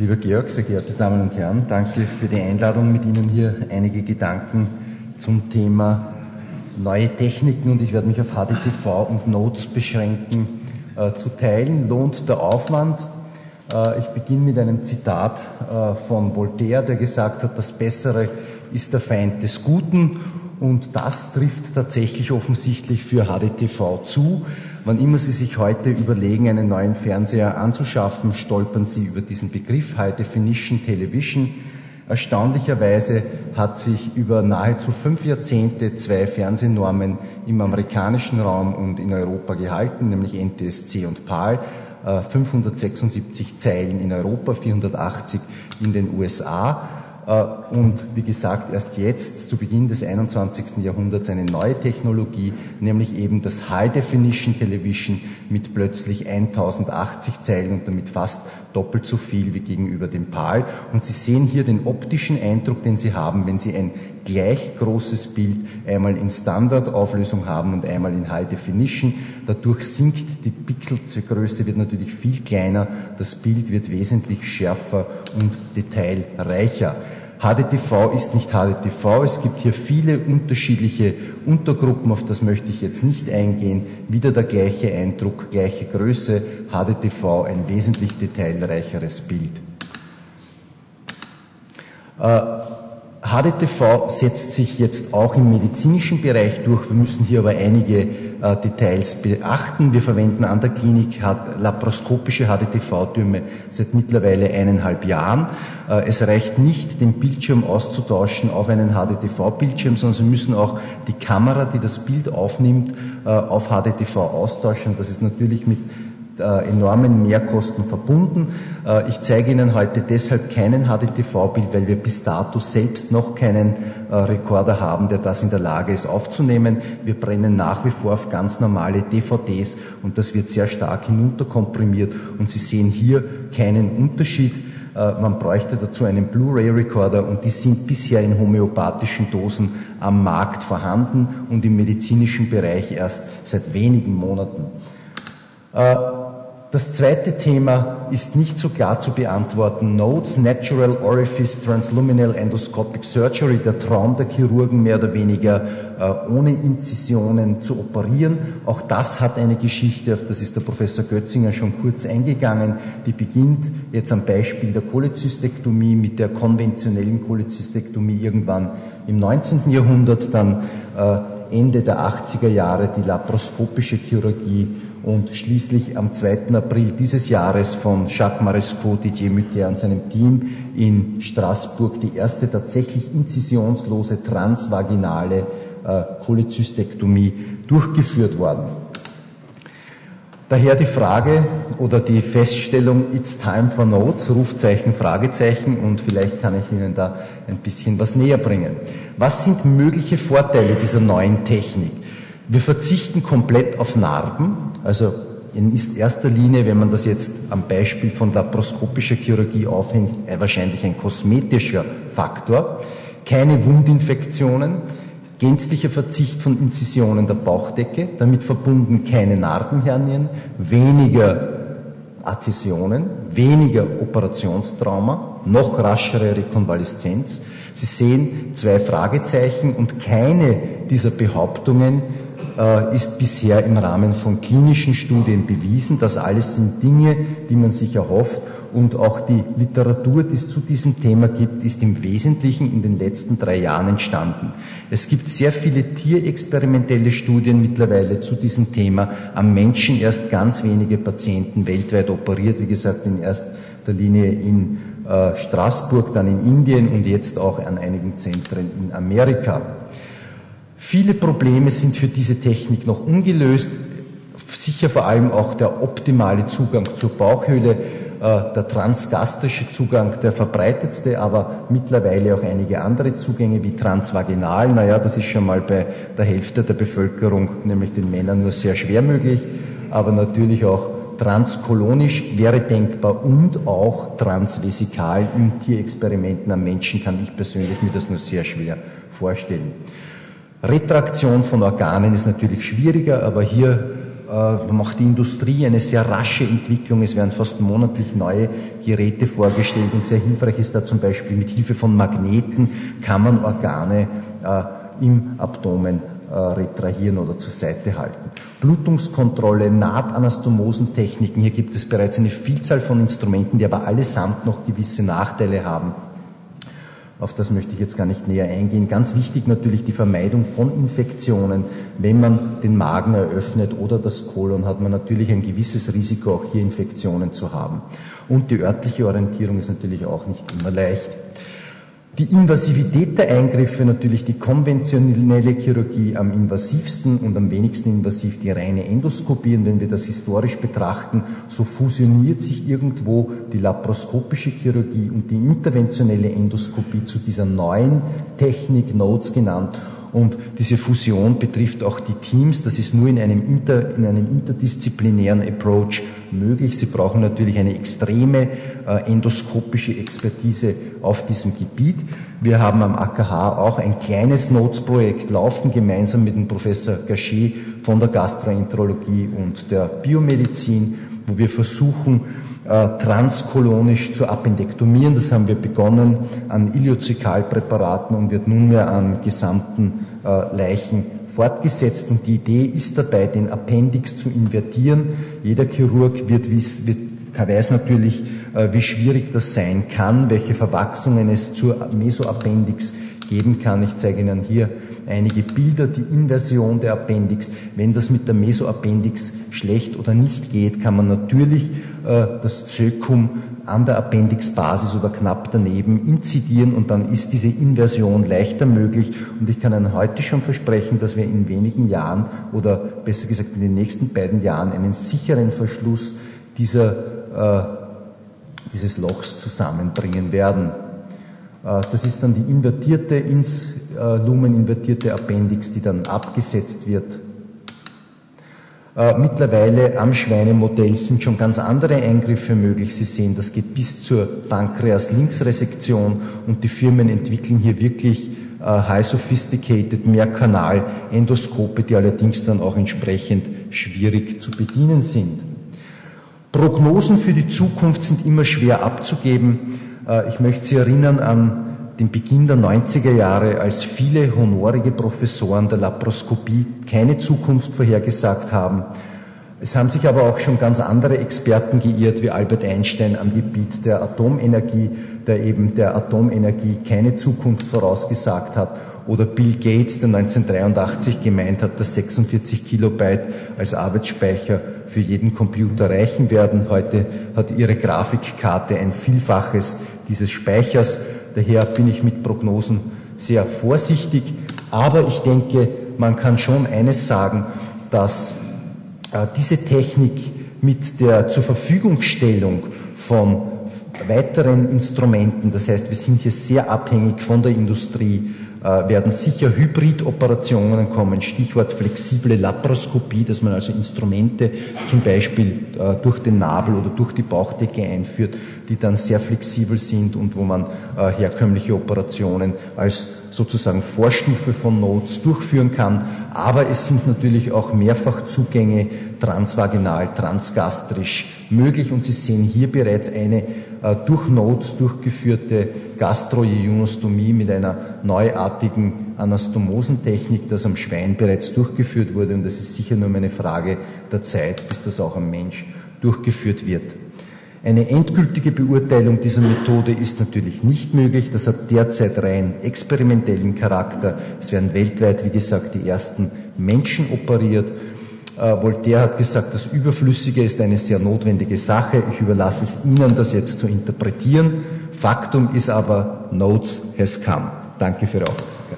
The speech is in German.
Lieber Georg, sehr geehrte Damen und Herren, danke für die Einladung, mit Ihnen hier einige Gedanken zum Thema neue Techniken und ich werde mich auf HDTV und Notes beschränken äh, zu teilen. Lohnt der Aufwand? Äh, ich beginne mit einem Zitat äh, von Voltaire, der gesagt hat, das Bessere ist der Feind des Guten und das trifft tatsächlich offensichtlich für HDTV zu. Wann immer Sie sich heute überlegen, einen neuen Fernseher anzuschaffen, stolpern Sie über diesen Begriff High Definition Television. Erstaunlicherweise hat sich über nahezu fünf Jahrzehnte zwei Fernsehnormen im amerikanischen Raum und in Europa gehalten, nämlich NTSC und PAL. 576 Zeilen in Europa, 480 in den USA. Äh, und wie gesagt, erst jetzt, zu Beginn des 21. Jahrhunderts, eine neue Technologie, nämlich eben das High Definition Television mit plötzlich 1080 Zeilen und damit fast doppelt so viel wie gegenüber dem PAL. Und Sie sehen hier den optischen Eindruck, den Sie haben, wenn Sie ein gleich großes Bild einmal in Standardauflösung haben und einmal in High Definition. Dadurch sinkt die Pixelgröße, wird natürlich viel kleiner, das Bild wird wesentlich schärfer und detailreicher. HDTV ist nicht HDTV. Es gibt hier viele unterschiedliche Untergruppen, auf das möchte ich jetzt nicht eingehen. Wieder der gleiche Eindruck, gleiche Größe. HDTV ein wesentlich detailreicheres Bild. Äh, HDTV setzt sich jetzt auch im medizinischen Bereich durch. Wir müssen hier aber einige äh, Details beachten. Wir verwenden an der Klinik laparoskopische HDTV-Türme seit mittlerweile eineinhalb Jahren. Äh, es reicht nicht, den Bildschirm auszutauschen auf einen HDTV-Bildschirm, sondern Sie müssen auch die Kamera, die das Bild aufnimmt, äh, auf HDTV austauschen. Das ist natürlich mit äh, enormen Mehrkosten verbunden. Äh, ich zeige Ihnen heute deshalb keinen HDTV-Bild, weil wir bis dato selbst noch keinen äh, Rekorder haben, der das in der Lage ist aufzunehmen. Wir brennen nach wie vor auf ganz normale DVDs und das wird sehr stark hinunterkomprimiert und Sie sehen hier keinen Unterschied. Man bräuchte dazu einen Blu-ray-Recorder und die sind bisher in homöopathischen Dosen am Markt vorhanden und im medizinischen Bereich erst seit wenigen Monaten. Das zweite Thema ist nicht so klar zu beantworten. Nodes, Natural Orifice Transluminal Endoscopic Surgery, der Traum der Chirurgen mehr oder weniger äh, ohne Inzisionen zu operieren. Auch das hat eine Geschichte, auf das ist der Professor Götzinger schon kurz eingegangen. Die beginnt jetzt am Beispiel der Cholezystektomie mit der konventionellen Cholezystektomie irgendwann im 19. Jahrhundert, dann äh, Ende der 80er Jahre die laparoskopische Chirurgie und schließlich am 2. April dieses Jahres von Jacques Marescot, Didier Mutter und seinem Team in Straßburg die erste tatsächlich inzisionslose transvaginale äh, Cholezystektomie durchgeführt worden. Daher die Frage oder die Feststellung, it's time for notes, Rufzeichen, Fragezeichen und vielleicht kann ich Ihnen da ein bisschen was näher bringen. Was sind mögliche Vorteile dieser neuen Technik? Wir verzichten komplett auf Narben, also in erster Linie, wenn man das jetzt am Beispiel von laparoskopischer Chirurgie aufhängt, äh, wahrscheinlich ein kosmetischer Faktor. Keine Wundinfektionen, gänzlicher Verzicht von Inzisionen der Bauchdecke, damit verbunden keine Narbenhernien, weniger Adhäsionen, weniger Operationstrauma, noch raschere Rekonvaleszenz. Sie sehen zwei Fragezeichen und keine dieser Behauptungen äh, ist bisher im Rahmen von klinischen Studien bewiesen. Das alles sind Dinge, die man sich erhofft. Und auch die Literatur, die es zu diesem Thema gibt, ist im Wesentlichen in den letzten drei Jahren entstanden. Es gibt sehr viele tierexperimentelle Studien mittlerweile zu diesem Thema. Am Menschen erst ganz wenige Patienten weltweit operiert, wie gesagt, in erster Linie in äh, Straßburg, dann in Indien und jetzt auch an einigen Zentren in Amerika. Viele Probleme sind für diese Technik noch ungelöst. Sicher vor allem auch der optimale Zugang zur Bauchhöhle, äh, der transgastrische Zugang der verbreitetste, aber mittlerweile auch einige andere Zugänge wie transvaginal. Naja, das ist schon mal bei der Hälfte der Bevölkerung, nämlich den Männern, nur sehr schwer möglich, aber natürlich auch transkolonisch wäre denkbar und auch transvesikal in Tierexperimenten am Menschen kann ich persönlich mir das nur sehr schwer vorstellen. Retraktion von Organen ist natürlich schwieriger, aber hier äh, macht die Industrie eine sehr rasche Entwicklung. Es werden fast monatlich neue Geräte vorgestellt und sehr hilfreich ist da zum Beispiel mit Hilfe von Magneten kann man Organe äh, im Abdomen äh, retrahieren oder zur Seite halten. Blutungskontrolle, Nahtanastomosentechniken, hier gibt es bereits eine Vielzahl von Instrumenten, die aber allesamt noch gewisse Nachteile haben. Auf das möchte ich jetzt gar nicht näher eingehen. Ganz wichtig natürlich die Vermeidung von Infektionen. Wenn man den Magen eröffnet oder das Kolon, hat man natürlich ein gewisses Risiko, auch hier Infektionen zu haben. Und die örtliche Orientierung ist natürlich auch nicht immer leicht. Die Invasivität der Eingriffe, natürlich die konventionelle Chirurgie am invasivsten und am wenigsten invasiv die reine Endoskopie. Und wenn wir das historisch betrachten, so fusioniert sich irgendwo die laparoskopische Chirurgie und die interventionelle Endoskopie zu dieser neuen Technik, Notes genannt. Und diese Fusion betrifft auch die Teams. Das ist nur in einem, inter, in einem interdisziplinären Approach möglich. Sie brauchen natürlich eine extreme äh, endoskopische Expertise auf diesem Gebiet. Wir haben am AKH auch ein kleines Notes-Projekt laufen, gemeinsam mit dem Professor Gachet von der Gastroenterologie und der Biomedizin, wo wir versuchen, äh, transkolonisch zu appendektomieren. Das haben wir begonnen an Iliozykalpräparaten und wird nunmehr an gesamten äh, Leichen fortgesetzt. Und die Idee ist dabei, den Appendix zu invertieren. Jeder Chirurg wird, wiss, wird weiß natürlich, äh, wie schwierig das sein kann, welche Verwachsungen es zur Mesoappendix geben kann. Ich zeige Ihnen hier einige Bilder, die Inversion der Appendix. Wenn das mit der Mesoappendix schlecht oder nicht geht, kann man natürlich äh, das Zökum an der Appendixbasis oder knapp daneben inzidieren und dann ist diese Inversion leichter möglich. Und ich kann Ihnen heute schon versprechen, dass wir in wenigen Jahren oder besser gesagt in den nächsten beiden Jahren einen sicheren Verschluss dieser, äh, dieses Lochs zusammenbringen werden. Äh, das ist dann die invertierte, ins äh, Lumen invertierte Appendix, die dann abgesetzt wird. Äh, mittlerweile am Schweinemodell sind schon ganz andere Eingriffe möglich. Sie sehen, das geht bis zur Pankreas-Linksresektion und die Firmen entwickeln hier wirklich high sophisticated Mehrkanal-Endoskope, die allerdings dann auch entsprechend schwierig zu bedienen sind. Prognosen für die Zukunft sind immer schwer abzugeben. Äh, ich möchte Sie erinnern an den Beginn der 90er Jahre, als viele honorige Professoren der Laparoskopie keine Zukunft vorhergesagt haben. Es haben sich aber auch schon ganz andere Experten geirrt, wie Albert Einstein am Gebiet der Atomenergie, der eben der Atomenergie keine Zukunft vorausgesagt hat oder Bill Gates, der 1983 gemeint hat, dass 46 Kilobyte als Arbeitsspeicher für jeden Computer reichen werden. Heute hat Ihre Grafikkarte ein Vielfaches dieses Speichers. Daher bin ich mit Prognosen sehr vorsichtig. Aber ich denke, man kann schon eines sagen, dass äh, diese Technik mit der zur Verfügungstellung von weiteren Instrumenten, das heißt, wir sind hier sehr abhängig von der Industrie, werden sicher Hybridoperationen kommen, Stichwort flexible Laparoskopie, dass man also Instrumente zum Beispiel äh, durch den Nabel oder durch die Bauchdecke einführt, die dann sehr flexibel sind und wo man äh, herkömmliche Operationen als sozusagen Vorstufe von Notes durchführen kann. Aber es sind natürlich auch Mehrfachzugänge transvaginal, transgastrisch möglich und Sie sehen hier bereits eine durch Notes durchgeführte Gastroionostomie mit einer neuartigen Anastomosentechnik, das am Schwein bereits durchgeführt wurde und es ist sicher nur eine Frage der Zeit, bis das auch am Mensch durchgeführt wird. Eine endgültige Beurteilung dieser Methode ist natürlich nicht möglich. Das hat derzeit rein experimentellen Charakter. Es werden weltweit, wie gesagt, die ersten Menschen operiert. Äh, Voltaire hat gesagt, das Überflüssige ist eine sehr notwendige Sache. Ich überlasse es Ihnen, das jetzt zu interpretieren. Faktum ist aber, Notes has come. Danke für Ihre Aufmerksamkeit.